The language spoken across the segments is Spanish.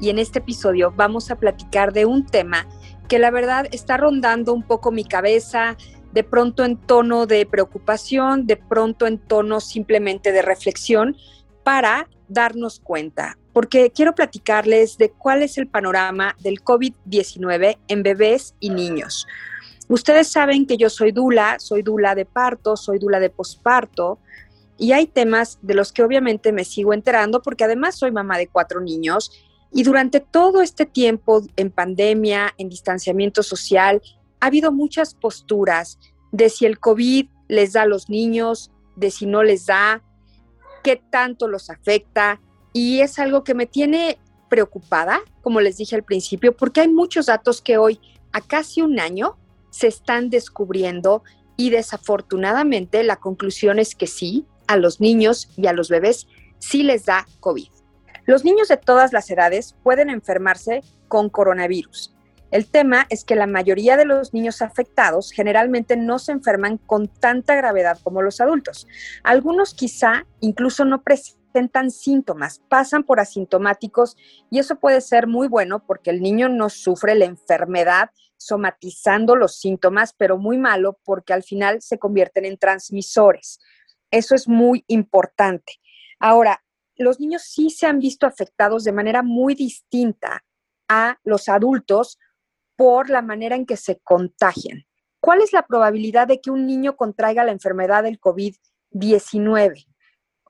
y en este episodio vamos a platicar de un tema que la verdad está rondando un poco mi cabeza, de pronto en tono de preocupación, de pronto en tono simplemente de reflexión, para darnos cuenta, porque quiero platicarles de cuál es el panorama del COVID-19 en bebés y niños. Ustedes saben que yo soy dula, soy dula de parto, soy dula de posparto, y hay temas de los que obviamente me sigo enterando porque además soy mamá de cuatro niños y durante todo este tiempo en pandemia, en distanciamiento social, ha habido muchas posturas de si el COVID les da a los niños, de si no les da, qué tanto los afecta. Y es algo que me tiene preocupada, como les dije al principio, porque hay muchos datos que hoy, a casi un año, se están descubriendo y desafortunadamente la conclusión es que sí, a los niños y a los bebés sí les da COVID. Los niños de todas las edades pueden enfermarse con coronavirus. El tema es que la mayoría de los niños afectados generalmente no se enferman con tanta gravedad como los adultos. Algunos quizá incluso no presentan síntomas, pasan por asintomáticos y eso puede ser muy bueno porque el niño no sufre la enfermedad somatizando los síntomas, pero muy malo porque al final se convierten en transmisores. Eso es muy importante. Ahora, los niños sí se han visto afectados de manera muy distinta a los adultos por la manera en que se contagian. ¿Cuál es la probabilidad de que un niño contraiga la enfermedad del COVID-19?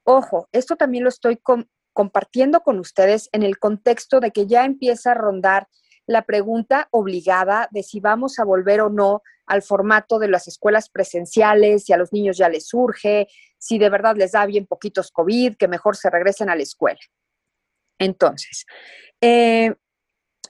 Ojo, esto también lo estoy compartiendo con ustedes en el contexto de que ya empieza a rondar la pregunta obligada de si vamos a volver o no al formato de las escuelas presenciales, si a los niños ya les surge, si de verdad les da bien poquitos COVID, que mejor se regresen a la escuela. Entonces, eh,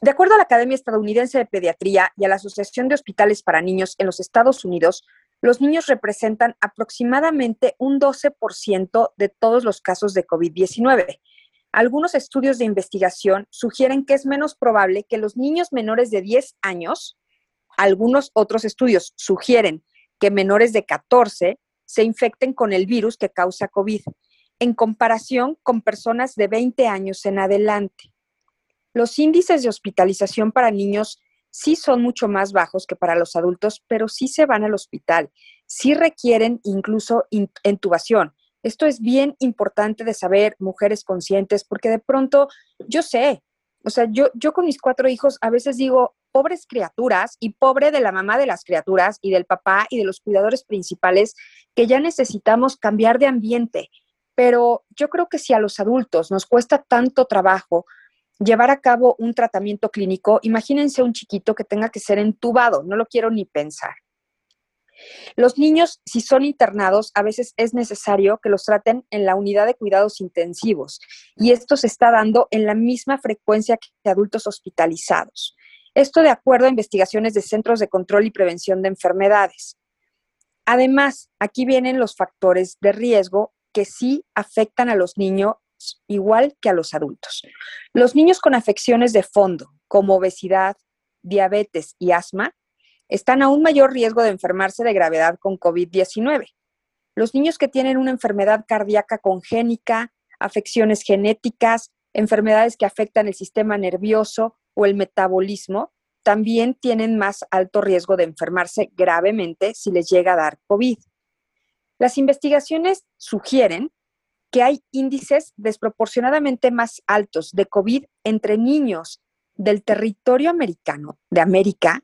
de acuerdo a la Academia Estadounidense de Pediatría y a la Asociación de Hospitales para Niños en los Estados Unidos, los niños representan aproximadamente un 12% de todos los casos de COVID-19 algunos estudios de investigación sugieren que es menos probable que los niños menores de 10 años, algunos otros estudios sugieren que menores de 14 se infecten con el virus que causa COVID, en comparación con personas de 20 años en adelante. Los índices de hospitalización para niños sí son mucho más bajos que para los adultos, pero sí se van al hospital, sí requieren incluso intubación, esto es bien importante de saber, mujeres conscientes, porque de pronto yo sé, o sea, yo, yo con mis cuatro hijos a veces digo, pobres criaturas y pobre de la mamá de las criaturas y del papá y de los cuidadores principales, que ya necesitamos cambiar de ambiente. Pero yo creo que si a los adultos nos cuesta tanto trabajo llevar a cabo un tratamiento clínico, imagínense un chiquito que tenga que ser entubado, no lo quiero ni pensar. Los niños, si son internados, a veces es necesario que los traten en la unidad de cuidados intensivos y esto se está dando en la misma frecuencia que adultos hospitalizados. Esto de acuerdo a investigaciones de Centros de Control y Prevención de Enfermedades. Además, aquí vienen los factores de riesgo que sí afectan a los niños igual que a los adultos. Los niños con afecciones de fondo, como obesidad, diabetes y asma, están a un mayor riesgo de enfermarse de gravedad con COVID-19. Los niños que tienen una enfermedad cardíaca congénica, afecciones genéticas, enfermedades que afectan el sistema nervioso o el metabolismo, también tienen más alto riesgo de enfermarse gravemente si les llega a dar COVID. Las investigaciones sugieren que hay índices desproporcionadamente más altos de COVID entre niños del territorio americano, de América,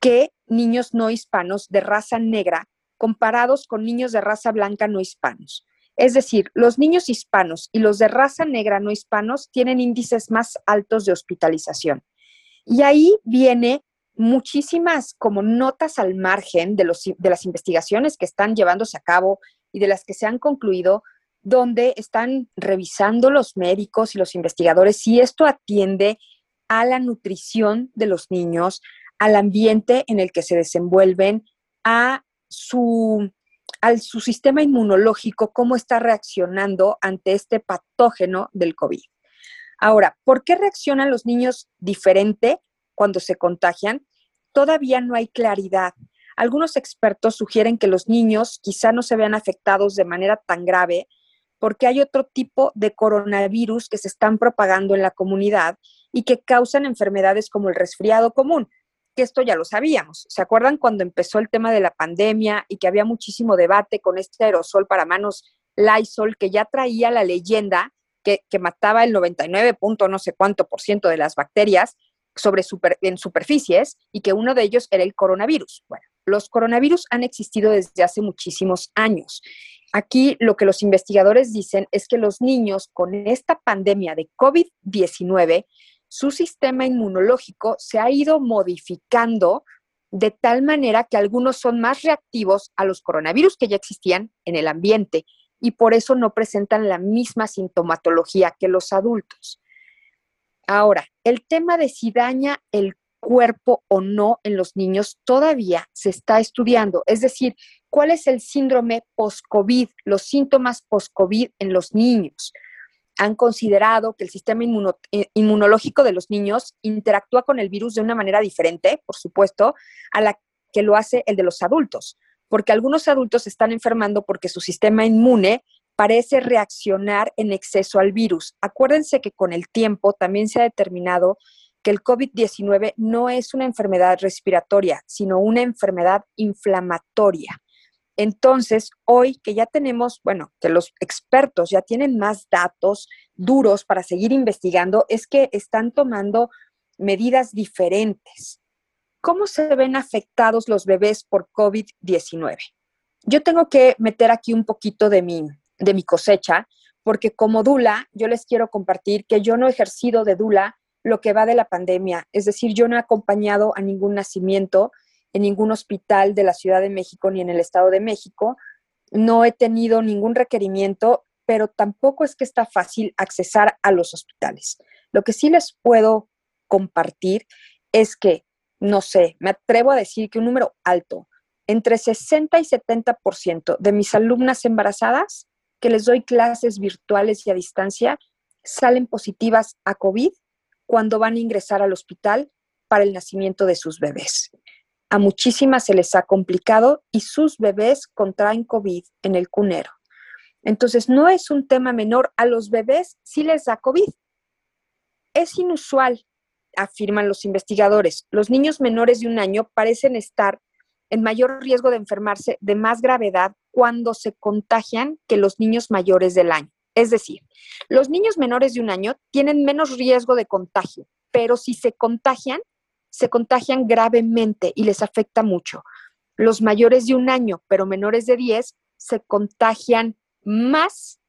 que niños no hispanos de raza negra comparados con niños de raza blanca no hispanos. Es decir, los niños hispanos y los de raza negra no hispanos tienen índices más altos de hospitalización. Y ahí viene muchísimas como notas al margen de, los, de las investigaciones que están llevándose a cabo y de las que se han concluido, donde están revisando los médicos y los investigadores si esto atiende a la nutrición de los niños, al ambiente en el que se desenvuelven, a su, su sistema inmunológico, cómo está reaccionando ante este patógeno del COVID. Ahora, ¿por qué reaccionan los niños diferente cuando se contagian? Todavía no hay claridad. Algunos expertos sugieren que los niños quizá no se vean afectados de manera tan grave porque hay otro tipo de coronavirus que se están propagando en la comunidad y que causan enfermedades como el resfriado común, que esto ya lo sabíamos. ¿Se acuerdan cuando empezó el tema de la pandemia y que había muchísimo debate con este aerosol para manos Lysol que ya traía la leyenda que, mataba el 99 punto no sé cuánto por ciento de las bacterias sobre en superficies y que uno de ellos era el coronavirus? Bueno, los coronavirus han existido desde hace muchísimos años. Aquí lo que los investigadores dicen es que los niños con esta pandemia de COVID-19 su sistema inmunológico se ha ido modificando de tal manera que algunos son más reactivos a los coronavirus que ya existían en el ambiente y por eso no presentan la misma sintomatología que los adultos. Ahora, el tema de si daña el cuerpo o no en los niños todavía se está estudiando. Es decir, cuál es el síndrome post-COVID, los síntomas post-COVID en los niños han considerado que el sistema eh, inmunológico de los niños interactúa con el virus de una manera diferente, por supuesto, a la que lo hace el de los adultos, porque algunos adultos están enfermando porque su sistema inmune parece reaccionar en exceso al virus. Acuérdense que con el tiempo también se ha determinado que el COVID-19 no es una enfermedad respiratoria, sino una enfermedad inflamatoria. Entonces, hoy que ya tenemos, bueno, que los expertos ya tienen más datos duros para seguir investigando, es que están tomando medidas diferentes. ¿Cómo se ven afectados los bebés por COVID-19? Yo tengo que meter aquí un poquito de mi, de mi cosecha, porque como Dula, yo les quiero compartir que yo no he ejercido de Dula lo que va de la pandemia, es decir, yo no he acompañado a ningún nacimiento en ningún hospital de la Ciudad de México ni en el Estado de México. No he tenido ningún requerimiento, pero tampoco es que está fácil accesar a los hospitales. Lo que sí les puedo compartir es que, no sé, me atrevo a decir que un número alto, entre 60 y 70% de mis alumnas embarazadas que les doy clases virtuales y a distancia salen positivas a COVID cuando van a ingresar al hospital para el nacimiento de sus bebés. A muchísimas se les ha complicado y sus bebés contraen COVID en el cunero. Entonces, no es un tema menor. A los bebés sí les da COVID. Es inusual, afirman los investigadores. Los niños menores de un año parecen estar en mayor riesgo de enfermarse de más gravedad cuando se contagian que los niños mayores del año. Es decir, los niños menores de un año tienen menos riesgo de contagio, pero si se contagian, se contagian gravemente y les afecta mucho. Los mayores de un año, pero menores de 10, se contagian más,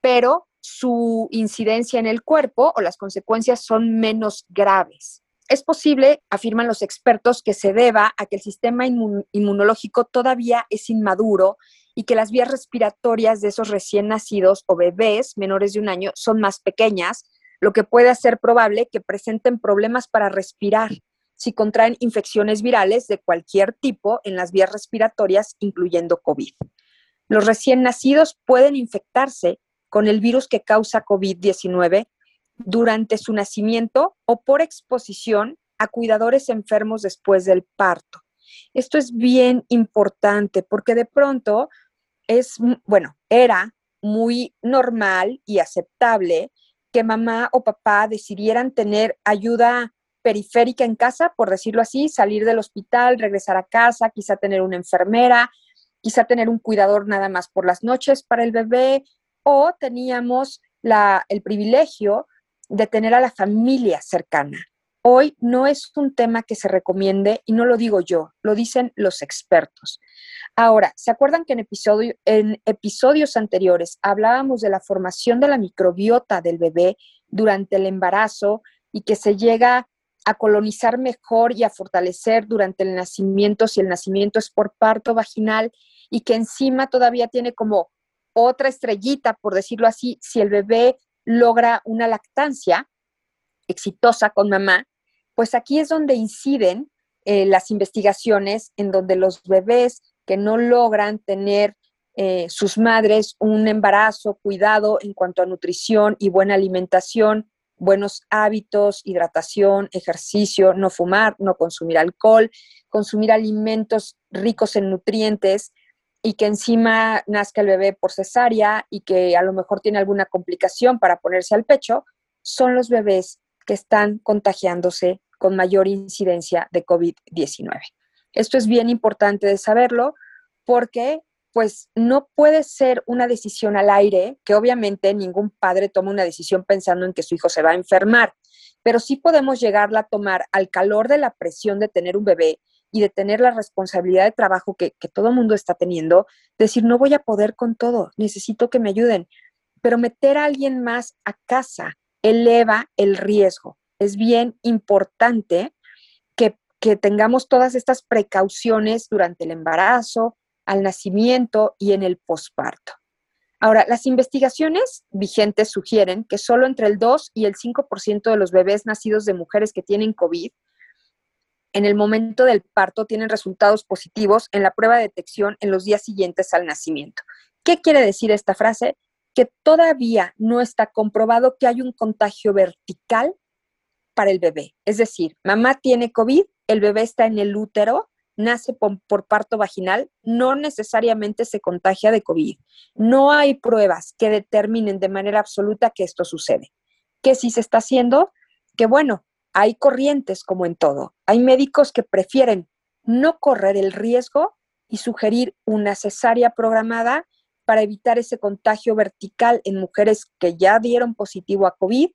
pero su incidencia en el cuerpo o las consecuencias son menos graves. Es posible, afirman los expertos, que se deba a que el sistema inmunológico todavía es inmaduro y que las vías respiratorias de esos recién nacidos o bebés menores de un año son más pequeñas, lo que puede hacer probable que presenten problemas para respirar si contraen infecciones virales de cualquier tipo en las vías respiratorias, incluyendo COVID. Los recién nacidos pueden infectarse con el virus que causa COVID-19 durante su nacimiento o por exposición a cuidadores enfermos después del parto. Esto es bien importante porque de pronto es, bueno, era muy normal y aceptable que mamá o papá decidieran tener ayuda periférica en casa, por decirlo así, salir del hospital, regresar a casa, quizá tener una enfermera, quizá tener un cuidador nada más por las noches para el bebé, o teníamos la, el privilegio de tener a la familia cercana. Hoy no es un tema que se recomiende y no lo digo yo, lo dicen los expertos. Ahora, ¿se acuerdan que en, episodio, en episodios anteriores hablábamos de la formación de la microbiota del bebé durante el embarazo y que se llega a colonizar mejor y a fortalecer durante el nacimiento, si el nacimiento es por parto vaginal y que encima todavía tiene como otra estrellita, por decirlo así, si el bebé logra una lactancia, exitosa con mamá, pues aquí es donde inciden eh, las investigaciones en donde los bebés que no logran tener eh, sus madres un embarazo, cuidado en cuanto a nutrición y buena alimentación, buenos hábitos, hidratación, ejercicio, no fumar, no consumir alcohol, consumir alimentos ricos en nutrientes y que encima nazca el bebé por cesárea y que a lo mejor tiene alguna complicación para ponerse al pecho, son los bebés que están contagiándose con mayor incidencia de COVID-19. Esto es bien importante de saberlo porque pues no puede ser una decisión al aire, que obviamente ningún padre toma una decisión pensando en que su hijo se va a enfermar, pero sí podemos llegarla a tomar al calor de la presión de tener un bebé y de tener la responsabilidad de trabajo que, que todo mundo está teniendo, decir, no voy a poder con todo, necesito que me ayuden, pero meter a alguien más a casa eleva el riesgo. Es bien importante que tengamos todas estas precauciones durante el embarazo, al nacimiento y en el posparto. Ahora, las investigaciones vigentes sugieren que solo entre el 2 y el 5% de los bebés nacidos de mujeres que tienen COVID en el momento del parto tienen resultados positivos en la prueba de detección en los días siguientes al nacimiento. ¿Qué quiere decir esta frase? Que todavía no está comprobado que hay un contagio vertical para el bebé. Es decir, mamá tiene COVID, el bebé está en el útero nace por, parto vaginal no necesariamente se contagia de COVID. No hay pruebas que determinen de manera absoluta que esto sucede. ¿Qué sí se está haciendo? Que bueno, hay corrientes como en todo. Hay médicos que prefieren no correr el riesgo y sugerir una cesárea programada para evitar ese contagio vertical en mujeres que ya dieron positivo a COVID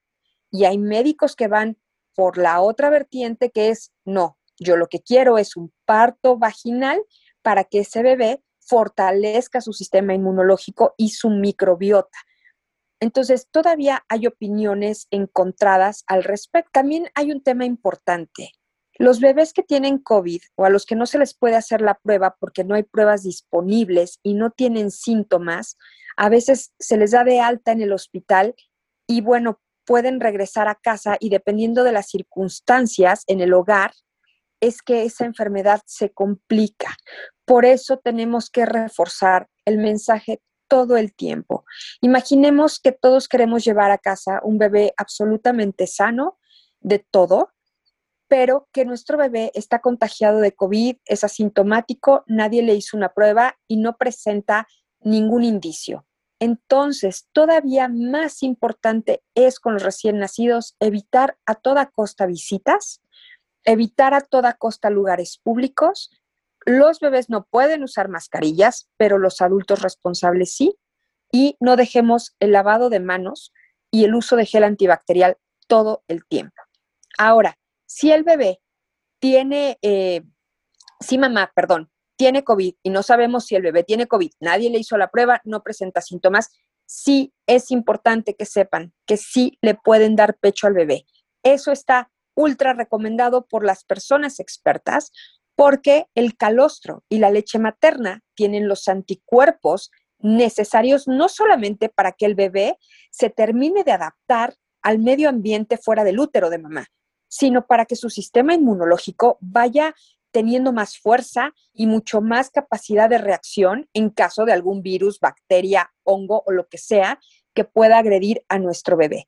y hay médicos que van por la otra vertiente que es no, yo lo que quiero es un parto vaginal para que ese bebé fortalezca su sistema inmunológico y su microbiota. Entonces, todavía hay opiniones encontradas al respecto. También hay un tema importante. Los bebés que tienen COVID o a los que no se les puede hacer la prueba porque no hay pruebas disponibles y no tienen síntomas, a veces se les da de alta en el hospital y bueno, pueden regresar a casa y dependiendo de las circunstancias en el hogar, es que esa enfermedad se complica. Por eso tenemos que reforzar el mensaje todo el tiempo. Imaginemos que todos queremos llevar a casa un bebé absolutamente sano de todo, pero que nuestro bebé está contagiado de COVID, es asintomático, nadie le hizo una prueba y no presenta ningún indicio. Entonces, todavía más importante es con los recién nacidos evitar a toda costa visitas, evitar a toda costa lugares públicos. Los bebés no pueden usar mascarillas, pero los adultos responsables sí. Y no dejemos el lavado de manos y el uso de gel antibacterial todo el tiempo. Ahora, si el bebé tiene, eh, si mamá, perdón, tiene COVID y no sabemos si el bebé tiene COVID, nadie le hizo la prueba, no presenta síntomas, sí es importante que sepan que sí le pueden dar pecho al bebé. Eso está ultra recomendado por las personas expertas porque el calostro y la leche materna tienen los anticuerpos necesarios no solamente para que el bebé se termine de adaptar al medio ambiente fuera del útero de mamá, sino para que su sistema inmunológico vaya teniendo más fuerza y mucho más capacidad de reacción en caso de algún virus, bacteria, hongo o lo que sea que pueda agredir a nuestro bebé.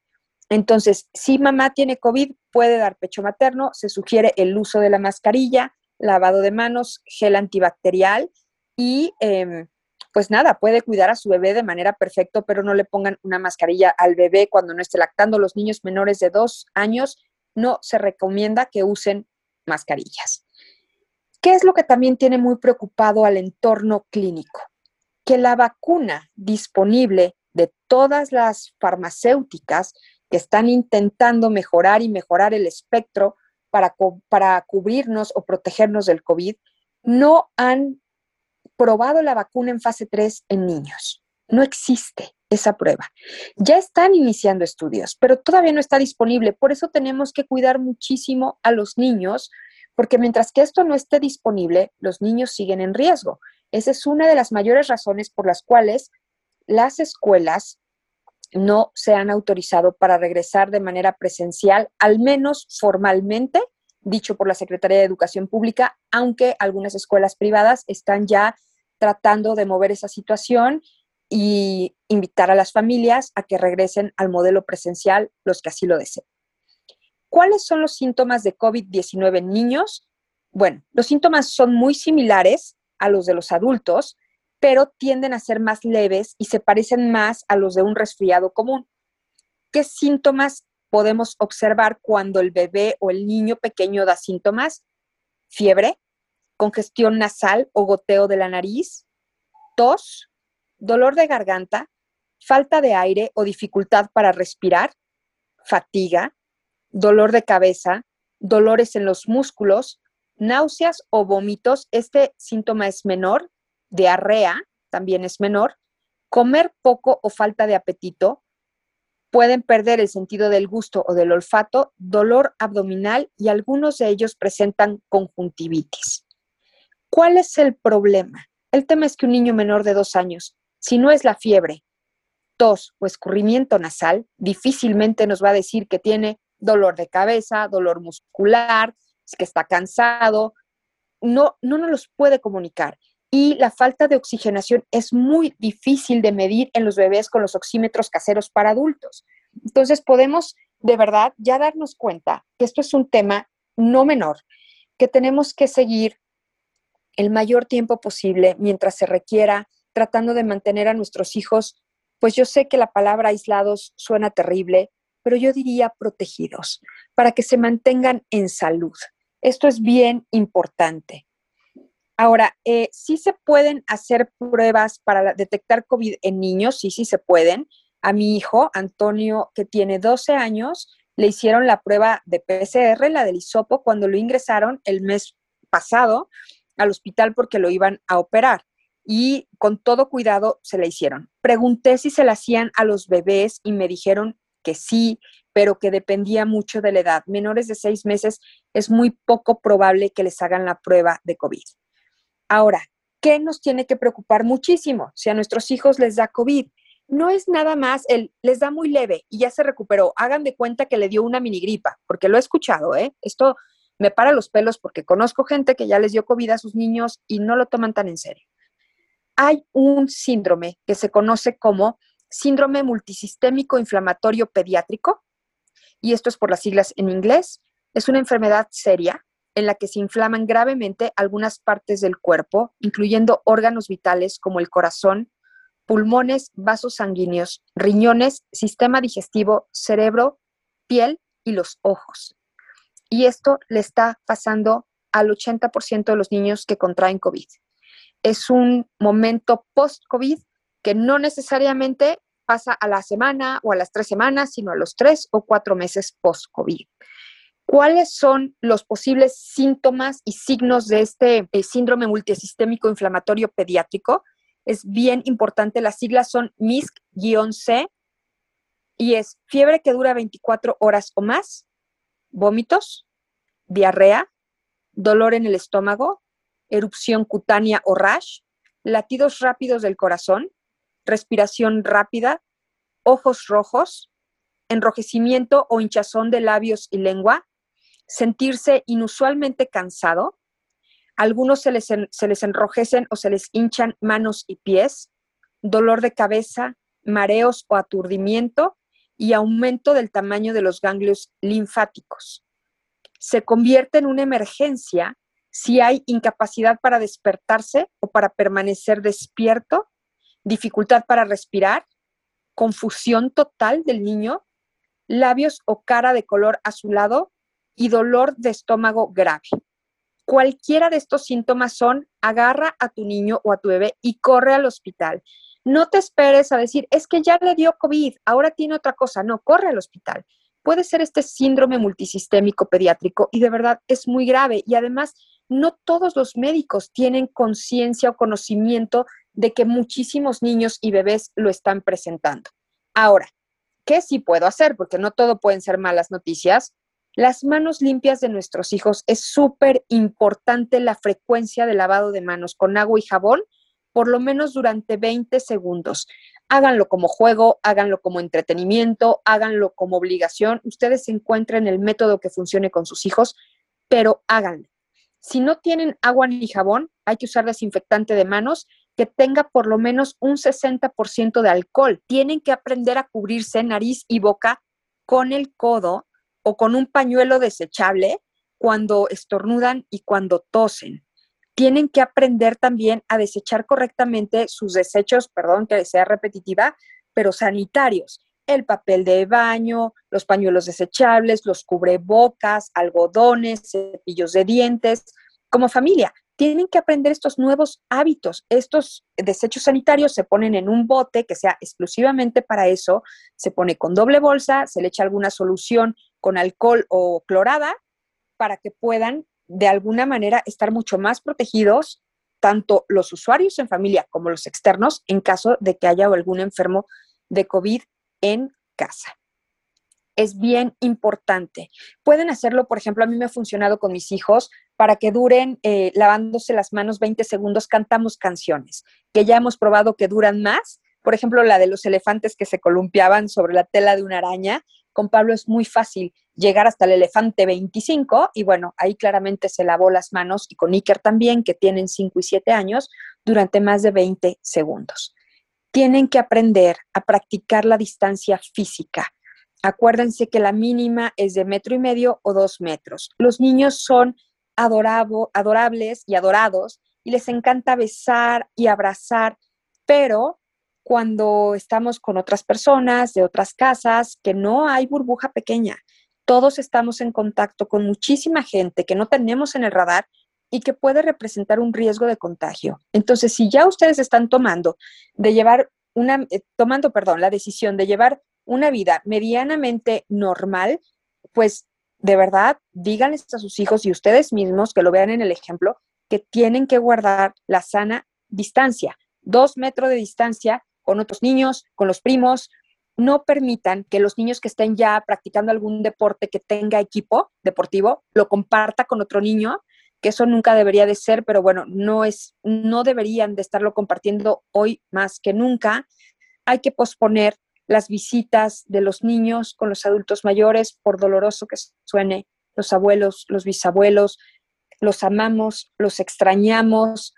Entonces, si mamá tiene COVID, puede dar pecho materno, se sugiere el uso de la mascarilla, lavado de manos, gel antibacterial y em, pues nada, puede cuidar a su bebé de manera perfecta, pero no le pongan una mascarilla al bebé cuando no esté lactando. Los niños menores de dos años no se recomienda que usen mascarillas. ¿Qué es lo que también tiene muy preocupado al entorno clínico? Que la vacuna disponible de todas las farmacéuticas que están intentando mejorar y mejorar el espectro para, para cubrirnos o protegernos del COVID, no han probado la vacuna en fase 3 en niños. No existe esa prueba. Ya están iniciando estudios, pero todavía no está disponible. Por eso tenemos que cuidar muchísimo a los niños, porque mientras que esto no esté disponible, los niños siguen en riesgo. Esa es una de las mayores razones por las cuales las escuelas no se han autorizado para regresar de manera presencial, al menos formalmente, dicho por la Secretaría de Educación Pública, aunque algunas escuelas privadas están ya tratando de mover esa situación y invitar a las familias a que regresen al modelo presencial los que así lo deseen. ¿Cuáles son los síntomas de COVID-19 en niños? Bueno, los síntomas son muy similares a los de los adultos, pero tienden a ser más leves y se parecen más a los de un resfriado común. ¿Qué síntomas podemos observar cuando el bebé o el niño pequeño da síntomas? Fiebre, congestión nasal o goteo de la nariz, tos, dolor de garganta, falta de aire o dificultad para respirar, fatiga, dolor de cabeza, dolores en los músculos, náuseas o vómitos. Este síntoma es menor diarrea también es menor, comer poco o falta de apetito, pueden perder el sentido del gusto o del olfato, dolor abdominal y algunos de ellos presentan conjuntivitis. ¿Cuál es el problema? El tema es que un niño menor de dos años, si no es la fiebre, tos o escurrimiento nasal, difícilmente nos va a decir que tiene dolor de cabeza, dolor muscular, que está cansado. No, no nos los puede comunicar y la falta de oxigenación es muy difícil de medir en los bebés con los oxímetros caseros para adultos. Entonces podemos de verdad ya darnos cuenta que esto es un tema no menor, que tenemos que seguir el mayor tiempo posible mientras se requiera, tratando de mantener a nuestros hijos, pues yo sé que la palabra aislados suena terrible, pero yo diría protegidos, para que se mantengan en salud. Esto es bien importante. Ahora, eh, sí se pueden hacer pruebas para detectar COVID en niños, sí, sí se pueden. A mi hijo, Antonio, que tiene 12 años, le hicieron la prueba de PCR, la del hisopo, cuando lo ingresaron el mes pasado al hospital porque lo iban a operar. Y con todo cuidado se la hicieron. Pregunté si se la hacían a los bebés y me dijeron que sí, pero que dependía mucho de la edad. Menores de seis meses es muy poco probable que les hagan la prueba de COVID. Ahora, ¿qué nos tiene que preocupar muchísimo si a nuestros hijos les da COVID? No es nada más el, les da muy leve y ya se recuperó. Hagan de cuenta que le dio una mini gripa, porque lo he escuchado, ¿eh? Esto me para los pelos porque conozco gente que ya les dio COVID a sus niños y no lo toman tan en serio. Hay un síndrome que se conoce como síndrome multisistémico inflamatorio pediátrico, y esto es por las siglas en inglés. Es una enfermedad seria en la que se inflaman gravemente algunas partes del cuerpo, incluyendo órganos vitales como el corazón, pulmones, vasos sanguíneos, riñones, sistema digestivo, cerebro, piel y los ojos. Y esto le está pasando al 80% de los niños que contraen COVID. Es un momento post-COVID que no necesariamente pasa a la semana o a las tres semanas, sino a los tres o cuatro meses post-COVID. ¿Cuáles son los posibles síntomas y signos de este eh, síndrome multisistémico inflamatorio pediátrico? Es bien importante, las siglas son MISC-C y es fiebre que dura 24 horas o más, vómitos, diarrea, dolor en el estómago, erupción cutánea o rash, latidos rápidos del corazón, respiración rápida, ojos rojos, enrojecimiento o hinchazón de labios y lengua, sentirse inusualmente cansado. Algunos se les, se les enrojecen o se les hinchan manos y pies, dolor de cabeza, mareos o aturdimiento y aumento del tamaño de los ganglios linfáticos. Se convierte en una emergencia si hay incapacidad para despertarse o para permanecer despierto, dificultad para respirar, confusión total del niño, labios o cara de color azulado y dolor de estómago grave. Cualquiera de estos síntomas son, agarra a tu niño o a tu bebé y corre al hospital. No te esperes a decir, es que ya le dio COVID, ahora tiene otra cosa. No, corre al hospital. Puede ser este síndrome multisistémico pediátrico y de verdad es muy grave. Y además, no todos los médicos tienen conciencia o conocimiento de que muchísimos niños y bebés lo están presentando. Ahora, ¿qué sí puedo hacer? Porque no todo pueden ser malas noticias. Las manos limpias de nuestros hijos es súper importante la frecuencia de lavado de manos con agua y jabón, por lo menos durante 20 segundos. háganlo como juego, háganlo como entretenimiento, háganlo como obligación. Ustedes encuentren el método que funcione con sus hijos, pero háganlo. Si no tienen agua ni jabón, hay que usar desinfectante de manos que tenga por lo menos un 60% de alcohol. Tienen que aprender a cubrirse nariz y boca con el codo o con un pañuelo desechable cuando estornudan y cuando tosen. Tienen que aprender también a desechar correctamente sus desechos, perdón que sea repetitiva, pero sanitarios. El papel de baño, los pañuelos desechables, los cubrebocas, algodones, cepillos de dientes. Como familia, tienen que aprender estos nuevos hábitos. Estos desechos sanitarios se ponen en un bote que sea exclusivamente para eso, se pone con doble bolsa, se le echa alguna solución con alcohol o clorada para que puedan de alguna manera estar mucho más protegidos, tanto los usuarios en familia como los externos, en caso de que haya algún enfermo de COVID en casa. Es bien importante. Pueden hacerlo, por ejemplo, a mí me ha funcionado con mis hijos para que duren eh, lavándose las manos 20 segundos, cantamos canciones, que ya hemos probado que duran más. Por ejemplo, la de los elefantes que se columpiaban sobre la tela de una araña, con Pablo es muy fácil llegar hasta el elefante 25 y bueno, ahí claramente se lavó las manos y con Iker también, que tienen 5 y 7 años, durante más de 20 segundos. Tienen que aprender a practicar la distancia física. Acuérdense que la mínima es de metro y medio o dos metros. Los niños son adorables y adorados y les encanta besar y abrazar, pero cuando estamos con otras personas de otras casas, que no hay burbuja pequeña. Todos estamos en contacto con muchísima gente que no tenemos en el radar y que puede representar un riesgo de contagio. Entonces, si ya ustedes están tomando de llevar una eh, tomando, perdón, la decisión de llevar una vida medianamente normal, pues de verdad, díganles a sus hijos y ustedes mismos que lo vean en el ejemplo, que tienen que guardar la sana distancia, dos metros de distancia con otros niños, con los primos. No permitan que los niños que estén ya practicando algún deporte que tenga equipo deportivo lo comparta con otro niño, que eso nunca debería de ser, pero bueno, no es no deberían de estarlo compartiendo hoy más que nunca. Hay que posponer las visitas de los niños con los adultos mayores, por doloroso que suene, los abuelos, los bisabuelos, los amamos, los extrañamos,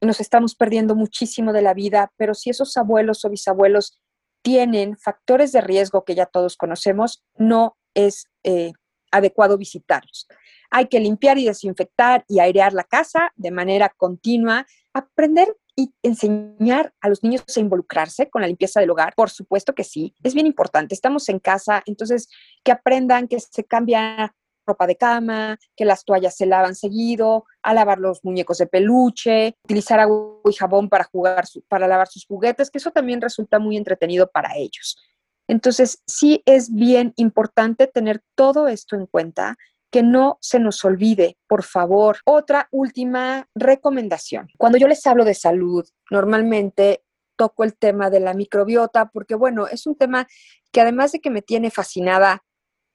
nos estamos perdiendo muchísimo de la vida, pero si esos abuelos o bisabuelos tienen factores de riesgo que ya todos conocemos, no es eh, adecuado visitarlos. Hay que limpiar y desinfectar y airear la casa de manera continua, aprender y enseñar a los niños a involucrarse con la limpieza del hogar. Por supuesto que sí, es bien importante. Estamos en casa, entonces que aprendan que se cambia ropa de cama, que las toallas se lavan seguido, a lavar los muñecos de peluche, utilizar agua y jabón para, jugar para lavar sus juguetes, que eso también resulta muy entretenido para ellos. Entonces, sí es bien importante tener todo esto en cuenta, que no se nos olvide, por favor. Otra última recomendación. Cuando yo les hablo de salud, normalmente toco el tema de la microbiota, porque bueno, es un tema que además de que me tiene fascinada,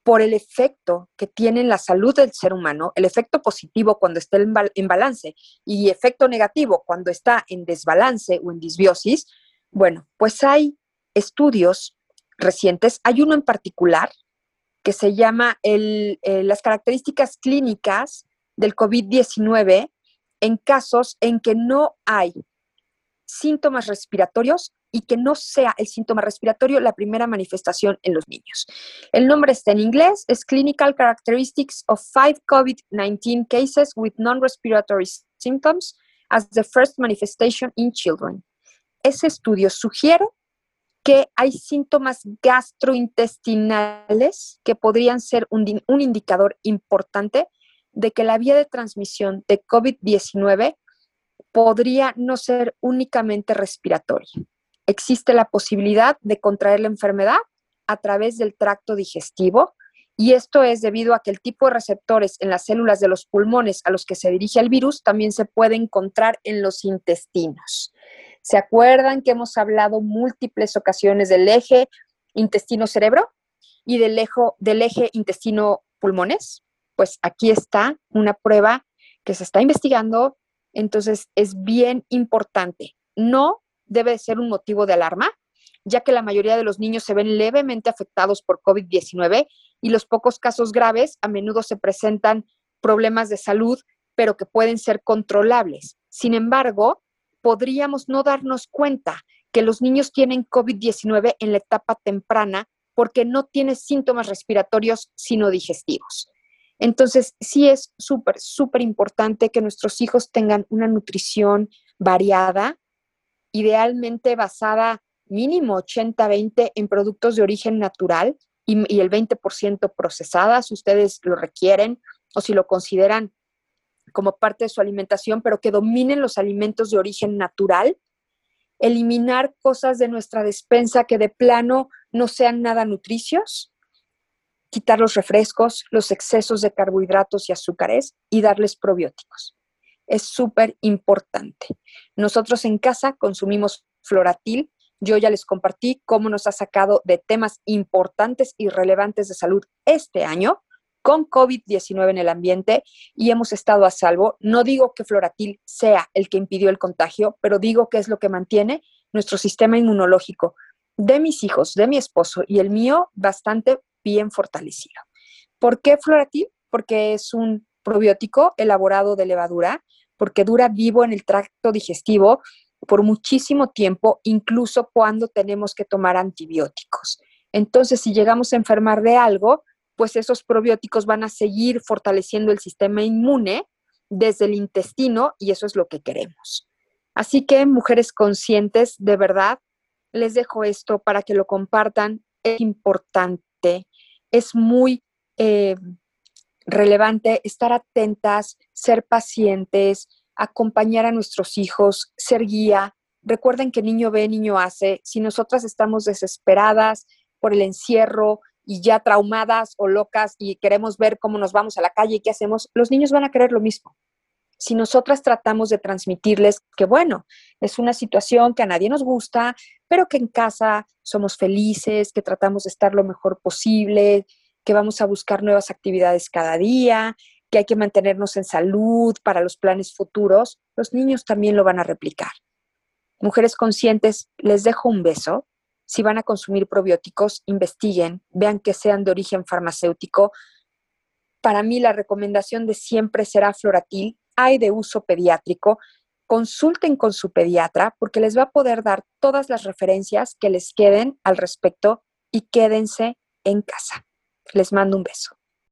por el efecto que tiene en la salud del ser humano, el efecto positivo cuando está en balance y efecto negativo cuando está en desbalance o en disbiosis, bueno, pues hay estudios recientes, hay uno en particular que se llama el, eh, las características clínicas del COVID-19 en casos en que no hay síntomas respiratorios y que no sea el síntoma respiratorio la primera manifestación en los niños. El nombre está en inglés, es Clinical Characteristics of Five COVID-19 Cases with Non-Respiratory Symptoms as the First Manifestation in Children. Ese estudio sugiere que hay síntomas gastrointestinales que podrían ser un, un indicador importante de que la vía de transmisión de COVID-19 podría no ser únicamente respiratoria existe la posibilidad de contraer la enfermedad a través del tracto digestivo y esto es debido a que el tipo de receptores en las células de los pulmones a los que se dirige el virus también se puede encontrar en los intestinos. ¿Se acuerdan que hemos hablado múltiples ocasiones del eje intestino-cerebro y del del eje intestino-pulmones? Pues aquí está una prueba que se está investigando, entonces es bien importante. No debe ser un motivo de alarma, ya que la mayoría de los niños se ven levemente afectados por COVID-19 y los pocos casos graves a menudo se presentan problemas de salud, pero que pueden ser controlables. Sin embargo, podríamos no darnos cuenta que los niños tienen COVID-19 en la etapa temprana porque no tienen síntomas respiratorios sino digestivos. Entonces, sí es súper, súper importante que nuestros hijos tengan una nutrición variada, idealmente basada mínimo 80-20 en productos de origen natural y, el 20% procesada, si ustedes lo requieren o si lo consideran como parte de su alimentación, pero que dominen los alimentos de origen natural, eliminar cosas de nuestra despensa que de plano no sean nada nutricios, quitar los refrescos, los excesos de carbohidratos y azúcares y darles probióticos. Es súper importante. Nosotros en casa consumimos floratil. Yo ya les compartí cómo nos ha sacado de temas importantes y relevantes de salud este año con COVID-19 en el ambiente y hemos estado a salvo. No digo que floratil sea el que impidió el contagio, pero digo que es lo que mantiene nuestro sistema inmunológico de mis hijos, de mi esposo y el mío bastante bien fortalecido. ¿Por qué floratil? Porque es un probiótico elaborado de levadura, porque dura vivo en el tracto digestivo por muchísimo tiempo, incluso cuando tenemos que tomar antibióticos. Entonces, si llegamos a enfermar de algo, pues esos probióticos van a seguir fortaleciendo el sistema inmune desde el intestino y eso es lo que queremos. Así que, mujeres conscientes, de verdad, les dejo esto para que lo compartan. Es importante es muy eh, relevante estar atentas, ser pacientes, acompañar a nuestros hijos, ser guía. Recuerden que niño ve, niño hace. Si nosotras estamos desesperadas por el encierro y ya traumadas o locas y queremos ver cómo nos vamos a la calle y qué hacemos, los niños van a querer lo mismo. Si nosotras tratamos de transmitirles que, bueno, es una situación que a nadie nos gusta, pero que en casa somos felices, que tratamos de estar lo mejor posible, que vamos a buscar nuevas actividades cada día, que hay que mantenernos en salud para los planes futuros, los niños también lo van a replicar. Mujeres conscientes, les dejo un beso. Si van a consumir probióticos, investiguen, vean que sean de origen farmacéutico. Para mí la recomendación de siempre será floratil, hay de uso pediátrico, consulten con su pediatra porque les va a poder dar todas las referencias que les queden al respecto y quédense en casa. Les mando un beso.